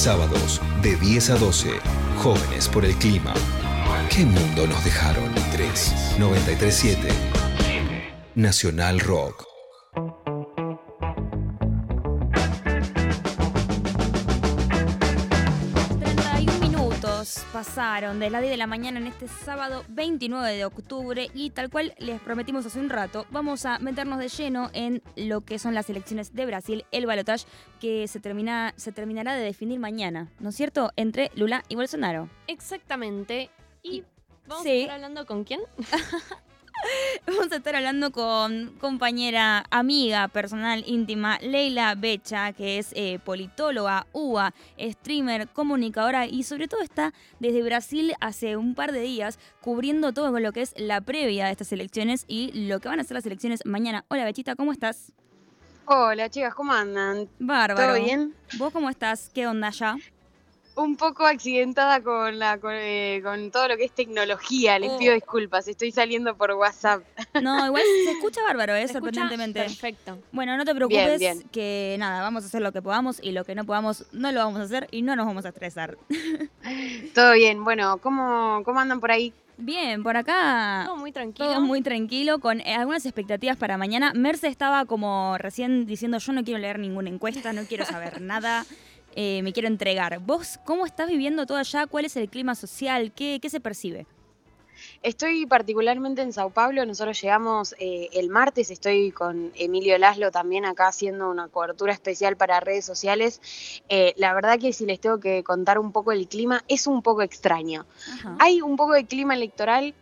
Sábados de 10 a 12. Jóvenes por el clima. ¿Qué mundo nos dejaron? 3 937 Nacional Rock. Pasaron de las 10 de la mañana en este sábado 29 de octubre y tal cual les prometimos hace un rato, vamos a meternos de lleno en lo que son las elecciones de Brasil, el balotaje que se, termina, se terminará de definir mañana, ¿no es cierto?, entre Lula y Bolsonaro. Exactamente. Y vamos Sí. a estar hablando con quién? Vamos a estar hablando con compañera, amiga, personal, íntima, Leila Becha, que es eh, politóloga, UA, streamer, comunicadora y sobre todo está desde Brasil hace un par de días cubriendo todo lo que es la previa de estas elecciones y lo que van a ser las elecciones mañana. Hola Bechita, ¿cómo estás? Hola chicas, ¿cómo andan? Bárbaro. ¿Todo bien? ¿Vos cómo estás? ¿Qué onda ya? Un poco accidentada con la con, eh, con todo lo que es tecnología, les Oh. pido disculpas, estoy saliendo por WhatsApp. No, igual se escucha bárbaro, ¿eh? Sorprendentemente. Perfecto. Bueno, no te preocupes, bien. que nada, vamos a hacer lo que podamos y lo que no podamos no lo vamos a hacer y no nos vamos a estresar. Todo bien, bueno, ¿cómo, cómo andan por ahí? Bien, por acá Todo muy tranquilo. todo muy tranquilo, con eh, algunas expectativas para mañana. Merce estaba como recién diciendo, yo no quiero leer ninguna encuesta, no quiero saber nada, eh, me quiero entregar. ¿Vos cómo estás viviendo todo allá? ¿Cuál es el clima social? ¿Qué, qué se percibe? Estoy particularmente en Sao Paulo, nosotros llegamos eh, el martes, estoy con Emilio Laszlo también acá haciendo una cobertura especial para redes sociales. Eh, la verdad que si les tengo que contar un poco el clima, es un poco extraño. Ajá. hay un poco de clima electoral.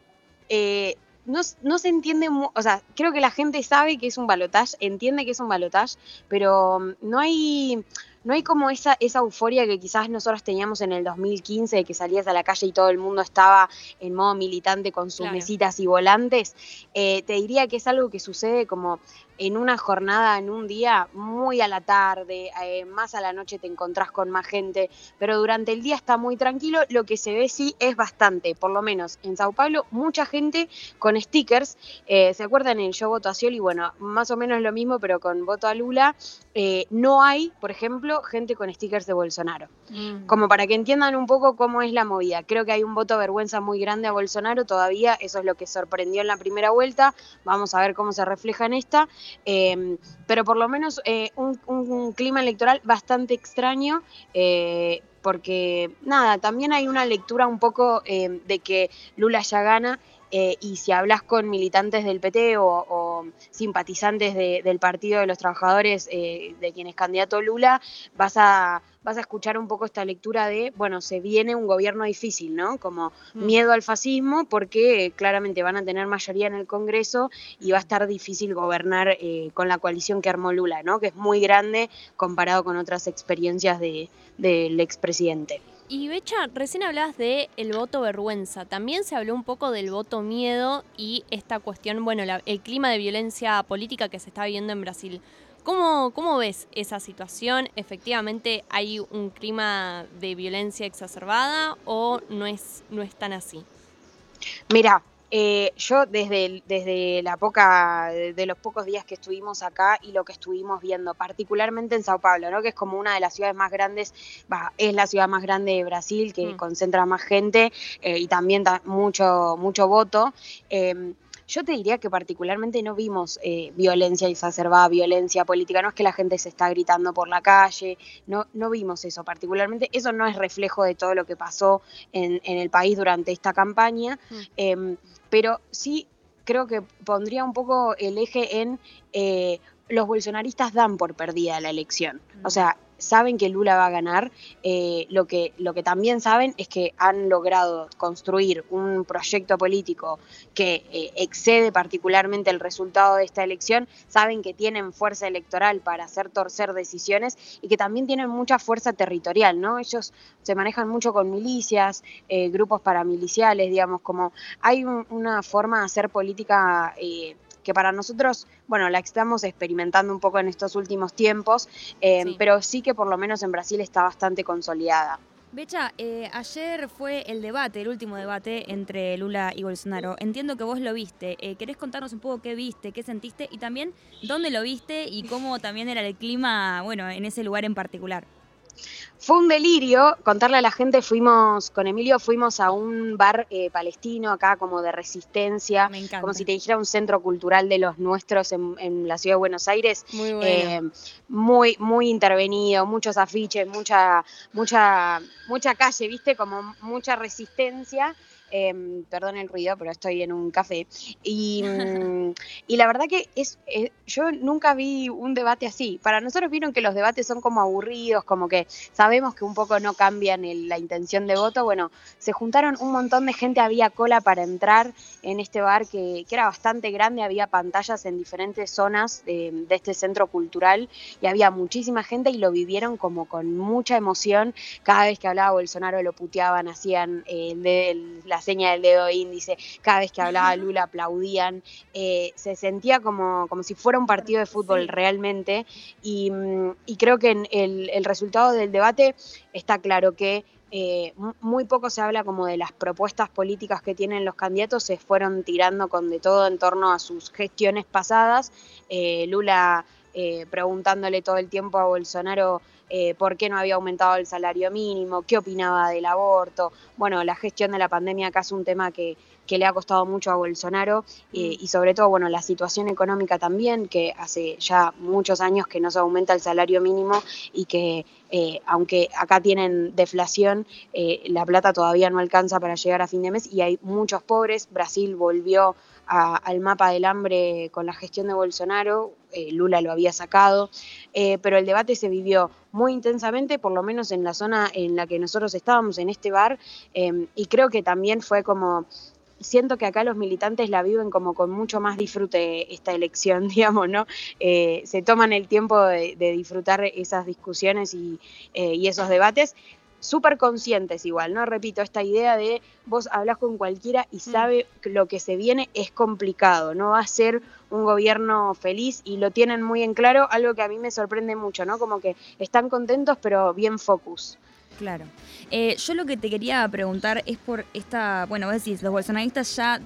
eh, no, no se entiende, o sea, creo que la gente sabe que es un balotaje, entiende que es un balotaje, pero mm, no hay, no hay como esa, esa euforia que quizás nosotros teníamos en el 2015, de que salías a la calle y todo el mundo estaba en modo militante con sus Claro. mesitas y volantes. Eh, te diría que es algo que sucede como en una jornada, en un día, muy a la tarde, eh, más a la noche te encontrás con más gente, pero durante el día está muy tranquilo. Lo que se ve sí es bastante, por lo menos en Sao Paulo, mucha gente con stickers. Eh, ¿Se acuerdan en Yo voto a Scioli? Bueno, más o menos lo mismo, pero con voto a Lula. Eh, no hay, por ejemplo, gente con stickers de Bolsonaro. Mm. Como para que entiendan un poco cómo es la movida. Creo que hay un voto vergüenza muy grande a Bolsonaro todavía, eso es lo que sorprendió en la primera vuelta, vamos a ver cómo se refleja en esta, Eh, pero por lo menos eh, un, un- un clima electoral bastante extraño. eh, porque nada, también hay una lectura un poco eh, de que Lula ya gana eh, y si hablas con militantes del PT o, o simpatizantes de- del Partido de los Trabajadores eh, de quien es candidato Lula, vas a, vas a escuchar un poco esta lectura de, bueno, se viene un gobierno difícil, ¿no? Como Mm. miedo al fascismo porque claramente van a tener mayoría en el Congreso y va a estar difícil gobernar eh, con la coalición que armó Lula, ¿no? Que es muy grande comparado con otras experiencias de- del expresidente. Y Becha, recién hablabas de el voto vergüenza. También se habló un poco del voto miedo y esta cuestión, bueno, la- el clima de violencia política que se está viviendo en Brasil. ¿Cómo, ¿Cómo ves esa situación? ¿Efectivamente hay un clima de violencia exacerbada o no es, no es tan así? Mira, eh, yo desde, desde la poca, de, los pocos días que estuvimos acá y lo que estuvimos viendo, particularmente en Sao Paulo, ¿no? que es como una de las ciudades más grandes, va, es la ciudad más grande de Brasil, que Mm. concentra más gente eh, y también mucho, mucho voto. Eh, yo te diría que particularmente no vimos eh, violencia exacerbada, violencia política, no es que la gente se está gritando por la calle, no, no vimos eso particularmente, eso no es reflejo de todo lo que pasó en, en el país durante esta campaña, Mm. Em, pero sí creo que pondría un poco el eje en eh, los bolsonaristas dan por perdida la elección. O sea, saben que Lula va a ganar. eh, lo, que, lo que también saben es que han logrado construir un proyecto político que eh, excede particularmente el resultado de esta elección. Saben que tienen fuerza electoral para hacer torcer decisiones y que también tienen mucha fuerza territorial, ¿no? Ellos se manejan mucho con milicias, eh, grupos paramiliciales, digamos, como hay un- una forma de hacer política que para nosotros, bueno, la estamos experimentando un poco en estos últimos tiempos, eh, Sí. pero sí que por lo menos en Brasil está bastante consolidada. Becha, eh, ayer fue el debate, el último debate entre Lula y Bolsonaro. Entiendo que vos lo viste. Eh, ¿Querés contarnos un poco qué viste, qué sentiste y también dónde lo viste y cómo también era el clima, bueno, en ese lugar en particular? Fue un delirio, contarle a la gente, fuimos, con Emilio fuimos a un bar eh, palestino acá como de resistencia, Me encanta. como si te dijera un centro cultural de los nuestros en, en la ciudad de Buenos Aires. Muy bueno. Eh, muy, muy intervenido, muchos afiches, mucha, mucha, mucha calle, viste, como mucha resistencia. Eh, perdón el ruido, pero estoy en un café. Y, mm, y la verdad que es, eh, yo nunca vi un debate así. Para nosotros vieron que los debates son como aburridos, como que sabemos que un poco no cambian la intención de voto. Bueno, se juntaron un montón de gente, había cola para entrar en este bar que, que era bastante grande, había pantallas en diferentes zonas de, de este centro cultural y había muchísima gente y lo vivieron como con mucha emoción. Cada vez que hablaba Bolsonaro lo puteaban, hacían eh, de- la seña del dedo índice, cada vez que hablaba Lula aplaudían, eh, se sentía como, como si fuera un partido de fútbol realmente y, mm, y creo que en el, el resultado del debate está claro que eh, mu- muy poco se habla como de las propuestas políticas que tienen los candidatos, se fueron tirando con de todo en torno a sus gestiones pasadas. Eh, Lula eh, preguntándole todo el tiempo a Bolsonaro eh, por qué no había aumentado el salario mínimo, qué opinaba del aborto. Bueno, la gestión de la pandemia acá es un tema que, que le ha costado mucho a Bolsonaro eh, y sobre todo, bueno, la situación económica también, que hace ya muchos años que no se aumenta el salario mínimo y que eh, aunque acá tienen deflación, la plata todavía no alcanza para llegar a fin de mes y hay muchos pobres. Brasil volvió a- al mapa del hambre con la gestión de Bolsonaro, eh, Lula lo había sacado, eh, pero el debate se vivió muy intensamente, por lo menos en la zona en la que nosotros estábamos, en este bar, eh, y creo que también fue como siento que acá los militantes la viven como con mucho más disfrute esta elección, digamos, ¿no? Eh, se toman el tiempo de, disfrutar esas discusiones y esos debates, súper conscientes igual, ¿no? Repito, esta idea de vos hablas con cualquiera y sabe que lo que se viene es complicado, no va a ser un gobierno feliz y lo tienen muy en claro, algo que a mí me sorprende mucho, ¿no? Como que están contentos pero bien focus. Claro. Eh, yo lo que te quería preguntar es por esta, bueno, vos decís, los bolsonaristas ya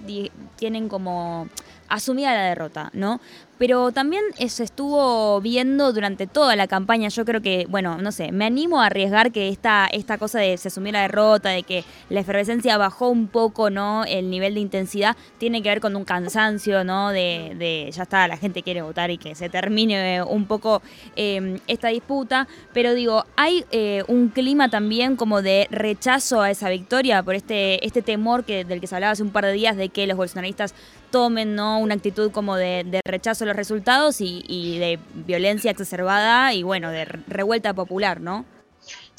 tienen como asumida la derrota, ¿no? Pero también se estuvo viendo durante toda la campaña, yo creo que, bueno, no sé, me animo a arriesgar que esta, esta cosa de se asumió la derrota, de que la efervescencia bajó un poco, ¿no? El nivel de intensidad tiene que ver con un cansancio, ¿no? De, de ya está, la gente quiere votar y que se termine eh, un poco eh, esta disputa, pero digo, hay eh, un clima también como de rechazo a esa victoria por este, este temor que, del que se hablaba hace un par de días de que los bolsonaristas tomen ¿no? una actitud como de, rechazo a los resultados y, y de violencia exacerbada y bueno, de re- revuelta popular, ¿no?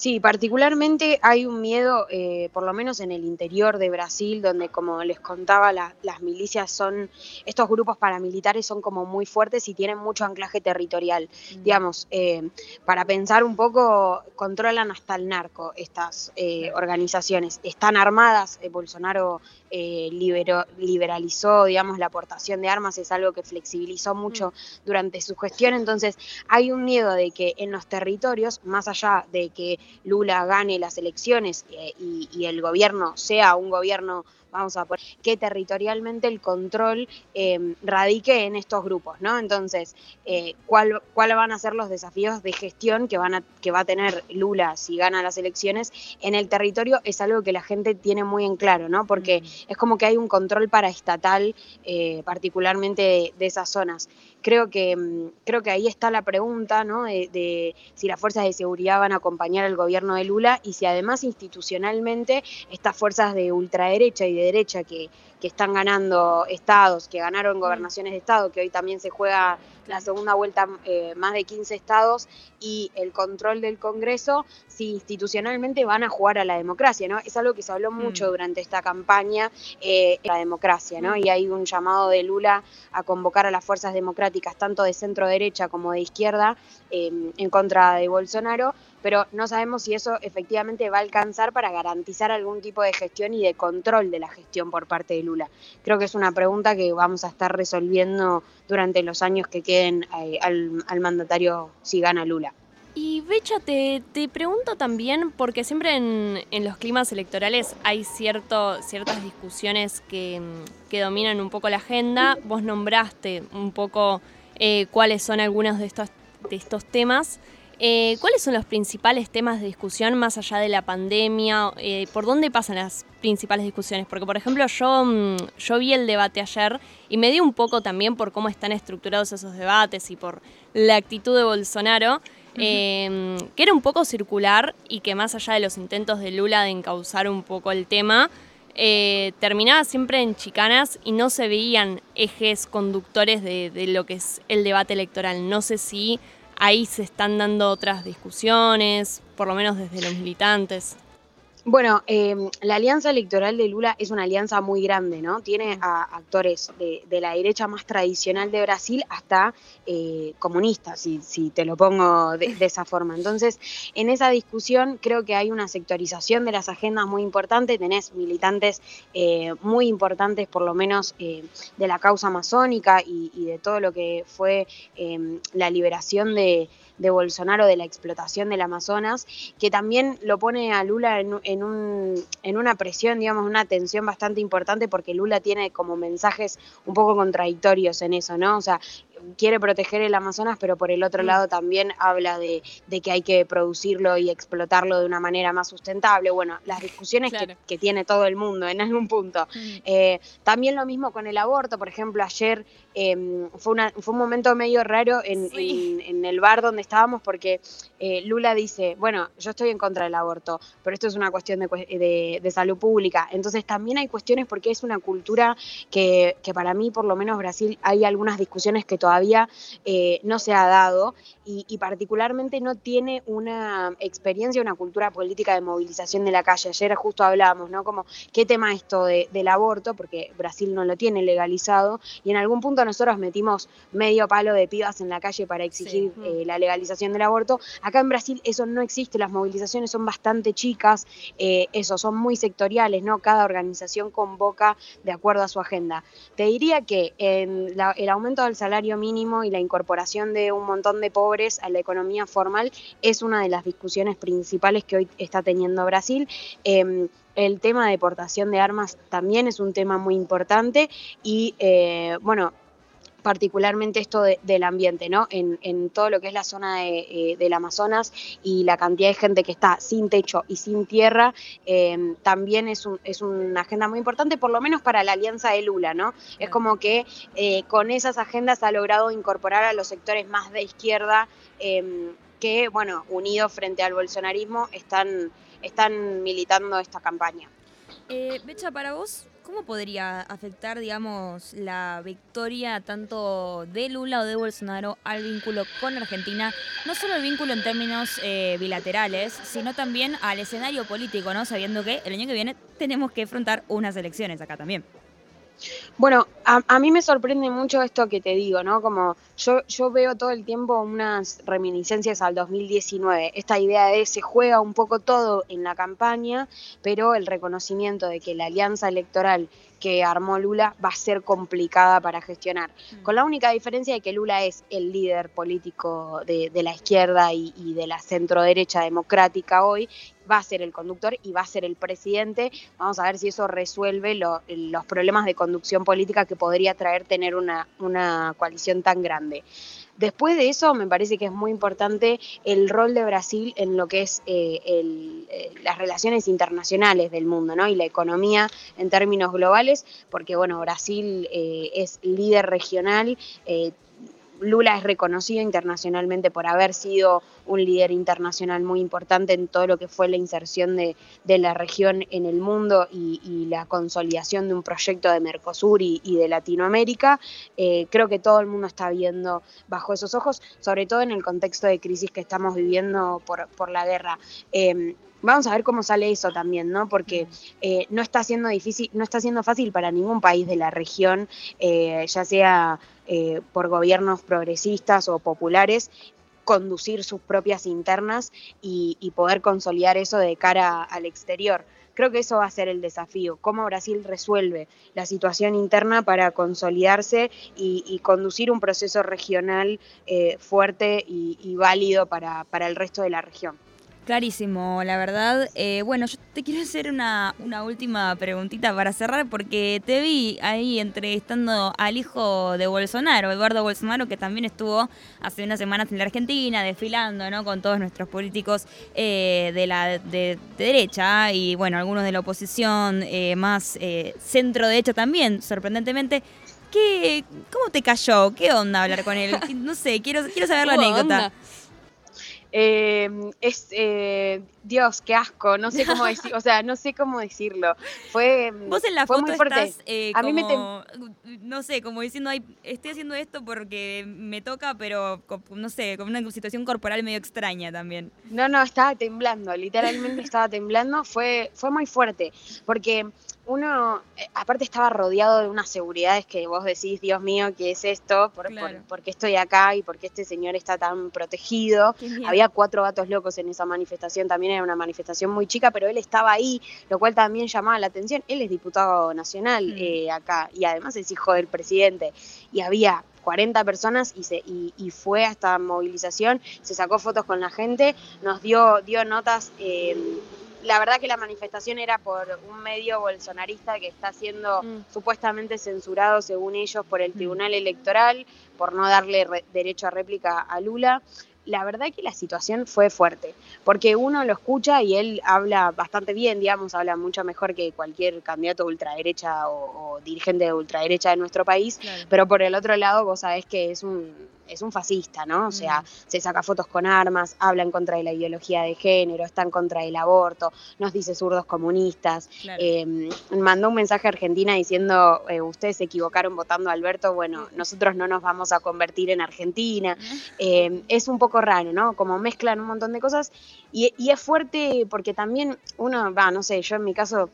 Sí, particularmente hay un miedo, eh, por lo menos en el interior de Brasil, donde como les contaba, la- las milicias son, estos grupos paramilitares son como muy fuertes y tienen mucho anclaje territorial. Digamos, eh, para pensar un poco, controlan hasta el narco estas eh, organizaciones. Están armadas, eh, Bolsonaro eh, liberó- liberalizó, digamos, la aportación de armas, es algo que flexibilizó mucho durante su gestión, entonces hay un miedo de que en los territorios, más allá de que Lula gane las elecciones eh, y, y el gobierno sea un gobierno, vamos a poner, que territorialmente el control eh, radique en estos grupos, ¿no? Entonces, eh, ¿cuál, ¿cuáles van a ser los desafíos de gestión que, van a, que va a tener Lula si gana las elecciones en el territorio? Es algo que la gente tiene muy en claro, ¿no? Porque es como que hay un control paraestatal, eh, particularmente de, de esas zonas. Creo que, mm, creo que ahí está la pregunta, ¿no? De, de si las fuerzas de seguridad van a acompañar al gobierno de Lula y si además institucionalmente estas fuerzas de ultraderecha y de derecha que, que están ganando estados, que ganaron gobernaciones de estado, que hoy también se juega la segunda vuelta eh, más de 15 estados y el control del Congreso, si institucionalmente van a jugar a la democracia, ¿no? Es algo que se habló mucho Mm. durante esta campaña, eh, la democracia, ¿no? Y hay un llamado de Lula a convocar a las fuerzas democráticas, tanto de centro derecha como de izquierda, eh, en contra de Bolsonaro, pero no sabemos si eso efectivamente va a alcanzar para garantizar algún tipo de gestión y de control de la gestión por parte de Lula. Creo que es una pregunta que vamos a estar resolviendo durante los años que queden eh, al, mandatario si gana Lula. Y Becha, te, te pregunto también, porque siempre en, los climas electorales hay cierto, ciertas discusiones que, que dominan un poco la agenda. Vos nombraste un poco eh, cuáles son algunos de estos, de estos temas. Eh, ¿Cuáles son los principales temas de discusión más allá de la pandemia? Eh, ¿Por dónde pasan las principales discusiones? Porque, por ejemplo, yo, mm, yo vi el debate ayer y me di un poco también por cómo están estructurados esos debates y por la actitud de Bolsonaro. Em, que era un poco circular y que más allá de los intentos de Lula de encauzar un poco el tema, eh, terminaba siempre en chicanas y no se veían ejes conductores de, de, lo que es el debate electoral. No sé si ahí se están dando otras discusiones, por lo menos desde los militantes. Bueno, em, la alianza electoral de Lula es una alianza muy grande, ¿no? Tiene a actores de, la derecha más tradicional de Brasil hasta eh, comunistas, si, si, te lo pongo de, esa forma. Entonces, en esa discusión creo que hay una sectorización de las agendas muy importante, tenés militantes eh, muy importantes, por lo menos eh, de la causa amazónica y, y, de todo lo que fue em, la liberación de de Bolsonaro de la explotación del Amazonas, que también lo pone a Lula en, en, un, en una presión, digamos, una tensión bastante importante porque Lula tiene como mensajes un poco contradictorios en eso, ¿no? O sea, quiere proteger el Amazonas, pero por el otro lado también habla de, que hay que producirlo y explotarlo de una manera más sustentable. Bueno, las discusiones que, tiene todo el mundo en algún punto. Mm. Eh, también lo mismo con el aborto, por ejemplo, ayer em, fue, una, fue un momento medio raro en, el bar donde estábamos porque eh, Lula dice, bueno, yo estoy en contra del aborto, pero esto es una cuestión de, de, salud pública. Entonces también hay cuestiones porque es una cultura que, que para mí, por lo menos Brasil, hay algunas discusiones que todavía eh, no se ha dado y, particularmente no tiene una experiencia, una cultura política de movilización de la calle. Ayer justo hablábamos, ¿no? Como, ¿qué tema esto del aborto? Porque Brasil no lo tiene legalizado y en algún punto nosotros metimos medio palo de pibas en la calle para exigir eh, la legalización del aborto. Acá en Brasil eso no existe, las movilizaciones son bastante chicas, eh, eso, son muy sectoriales, ¿no? Cada organización convoca de acuerdo a su agenda. Te diría que en el aumento del salario mínimo y la incorporación de un montón de pobres a la economía formal es una de las discusiones principales que hoy está teniendo Brasil. Em, el tema de deportación de armas también es un tema muy importante y eh, bueno, particularmente esto del ambiente, ¿no? En, todo lo que es la zona eh, del Amazonas y la cantidad de gente que está sin techo y sin tierra, eh, también es, un, es una agenda muy importante, por lo menos para la alianza de Lula, ¿no? Es como que eh, con esas agendas ha logrado incorporar a los sectores más de izquierda que, bueno, unidos frente al bolsonarismo, están, están militando esta campaña. Becha, para vos, ¿Cómo podría afectar, digamos, la victoria tanto de Lula o de Bolsonaro al vínculo con Argentina? No solo el vínculo en términos eh, bilaterales, sino también al escenario político, ¿no? Sabiendo que el año que viene tenemos que enfrentar unas elecciones acá también. Bueno, a, mí me sorprende mucho esto que te digo, ¿no? Como yo, yo veo todo el tiempo unas reminiscencias al 2019, esta idea de se juega un poco todo en la campaña, pero el reconocimiento de que la alianza electoral que armó Lula va a ser complicada para gestionar. Mm. Con la única diferencia de que Lula es el líder político de, la izquierda y, de la centro derecha democrática hoy, va a ser el conductor y va a ser el presidente. Vamos a ver si eso resuelve los problemas de conducción política que podría traer tener una, una coalición tan grande. Después de eso, me parece que es muy importante el rol de Brasil en lo que es eh, eh, las relaciones internacionales del mundo, ¿no? Y la economía en términos globales, porque bueno, Brasil eh, es líder regional, Lula es reconocido internacionalmente por haber sido un líder internacional muy importante en todo lo que fue la inserción de, la región en el mundo y, la consolidación de un proyecto de Mercosur y, de Latinoamérica. Eh, creo que todo el mundo está viendo bajo esos ojos, sobre todo en el contexto de crisis que estamos viviendo por, la guerra. Em, vamos a ver cómo sale eso también, ¿no? Porque eh, no está siendo difícil, no está siendo fácil para ningún país de la región, eh, ya sea eh, por gobiernos progresistas o populares, conducir sus propias internas y, poder consolidar eso de cara al exterior. Creo que eso va a ser el desafío, cómo Brasil resuelve la situación interna para consolidarse y, conducir un proceso regional fuerte y, válido para el resto de la región. Clarísimo, la verdad. Eh, bueno, yo te quiero hacer una, una última preguntita para cerrar, porque te vi ahí entrevistando al hijo de Bolsonaro, Eduardo Bolsonaro, que también estuvo hace unas semanas en la Argentina, desfilando ¿no? con todos nuestros políticos eh, de la de, derecha y, bueno, algunos de la oposición, eh, más centro-derecha también, sorprendentemente. ¿Qué, ¿Cómo te cayó? ¿Qué onda hablar con él? No sé, quiero, quiero saber la anécdota. Eh, es eh, Dios, qué asco, no sé cómo decir, o sea, no sé cómo decirlo. Fue Vos en la foto estás eh, a mí me no sé, como diciendo, Ay, estoy haciendo esto porque me toca, pero no sé, con una situación corporal medio extraña también. No, no, estaba temblando, literalmente estaba temblando, fue fue muy fuerte, porque uno, eh, aparte estaba rodeado de unas seguridades que vos decís, Dios mío, ¿qué es esto? ¿Por, qué estoy acá y por qué este señor está tan protegido? Había cuatro gatos locos en esa manifestación, también era una manifestación muy chica, pero él estaba ahí, lo cual también llamaba la atención. Él es diputado nacional mm. eh, acá y además es hijo del presidente. Y había 40 personas y, se, y, fue hasta movilización, se sacó fotos con la gente, nos dio, dio notas. Eh, la verdad que la manifestación era por un medio bolsonarista que está siendo mm. supuestamente censurado, según ellos, por el mm. Tribunal Electoral, por no darle derecho a réplica a Lula la verdad que la situación fue fuerte, porque uno lo escucha y él habla bastante bien, digamos, habla mucho mejor que cualquier candidato ultraderecha o, dirigente de ultraderecha de nuestro país, pero por el otro lado vos sabés que es un, es un fascista, ¿no? O sea, mm. se saca fotos con armas, habla en contra de la ideología de género, está en contra del aborto, nos dice zurdos comunistas, em, mandó un mensaje a Argentina diciendo, eh, ustedes se equivocaron votando a Alberto, bueno, nosotros no nos vamos a convertir en Argentina, em, es un poco raro, ¿no? Como mezclan un montón de cosas y, es fuerte porque también uno, va, no sé, yo en mi caso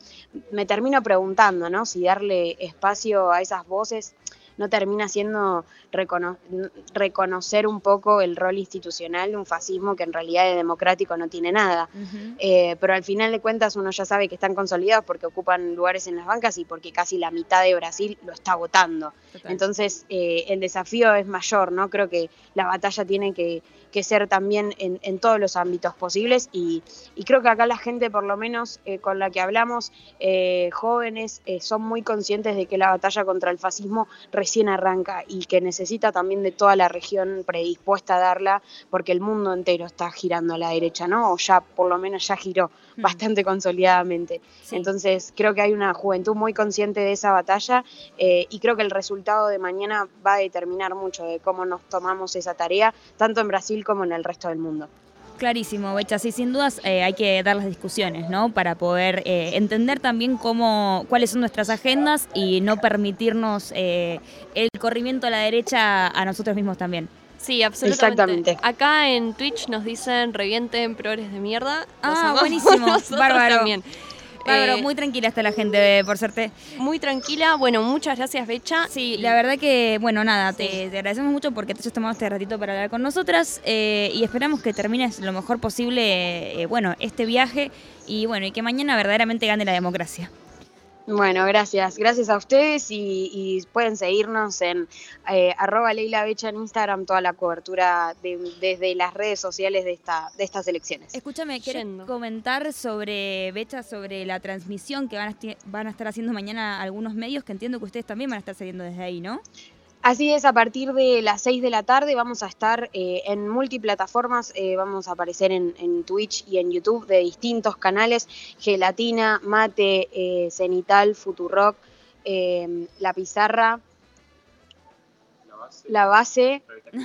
me termino preguntando, ¿no? Si darle espacio a esas voces no termina siendo reconocer un poco el rol institucional de un fascismo que en realidad de democrático no tiene nada. Eh, pero al final de cuentas uno ya sabe que están consolidados porque ocupan lugares en las bancas y porque casi la mitad de Brasil lo está votando. Entonces eh, el desafío es mayor, ¿no? Creo que la batalla tiene que que ser también en, todos los ámbitos posibles y, creo que acá la gente, por lo menos eh, con la que hablamos, jóvenes, son muy conscientes de que la batalla contra el fascismo recién arranca y que necesita también de toda la región predispuesta a darla porque el mundo entero está girando a la derecha, ¿no? O ya por lo menos ya giró mm. bastante consolidadamente. Entonces creo que hay una juventud muy consciente de esa batalla y creo que el resultado de mañana va a determinar mucho de cómo nos tomamos esa tarea, tanto en Brasil como en el resto del mundo. Clarísimo, Becha. Sí, sin dudas eh, hay que dar las discusiones, ¿no? Para poder eh, entender también cómo, cuáles son nuestras agendas y no permitirnos eh, el corrimiento a la derecha a nosotros mismos también. Sí, absolutamente. Acá en Twitch nos dicen revienten progres de mierda. Ah, buenísimo. Bárbaro. También. Bárbaro, eh, muy tranquila está la gente, por suerte. Muy tranquila. Bueno, muchas gracias, Becha. Sí, la verdad que, bueno, nada, te, agradecemos mucho porque te has tomado este ratito para hablar con nosotras eh, y esperamos que termines lo mejor posible, eh, bueno, este viaje y bueno, y que mañana verdaderamente gane la democracia. Bueno, gracias. Gracias a ustedes y, pueden seguirnos en eh, arroba Leila Becha en Instagram, toda la cobertura desde las redes sociales de, esta, de estas elecciones. Escúchame, ¿quieres comentar sobre Becha, sobre la transmisión que van a, van a estar haciendo mañana algunos medios que entiendo que ustedes también van a estar saliendo desde ahí, ¿no? Así es, a partir de las 6 de la tarde vamos a estar eh, en multiplataformas, eh, vamos a aparecer en, Twitch y en YouTube de distintos canales, Gelatina, Mate, eh, Cenital, Futurock, La Pizarra, La Base,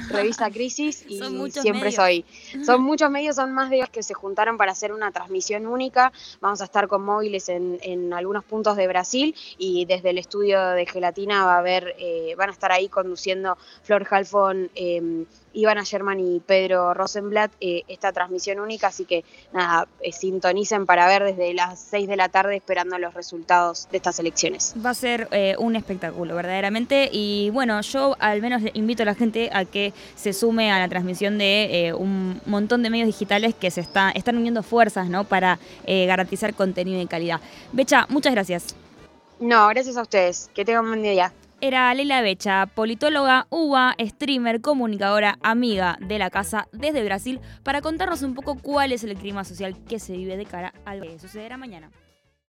Revista Crisis y Siempre Soy. Son muchos medios, son más de los que se juntaron para hacer una transmisión única. Vamos a estar con móviles en, en algunos puntos de Brasil y desde el estudio de Gelatina va a haber, eh, van a estar ahí conduciendo Flor Halfon. Eh, Ivana Sherman y Pedro Rosenblatt eh, esta transmisión única, así que nada, eh, sintonicen para ver desde las 6 de la tarde esperando los resultados de estas elecciones. Va a ser eh, un espectáculo, verdaderamente, y bueno, yo al menos invito a la gente a que se sume a la transmisión de un montón de medios digitales que se está, están uniendo fuerzas ¿no? para garantizar contenido de calidad. Becha, muchas gracias. No, gracias a ustedes. Que tengan un buen día. Era Leila Becha, politóloga, uva, streamer, comunicadora, amiga de la casa desde Brasil, para contarnos un poco cuál es el clima social que se vive de cara al que sucederá mañana.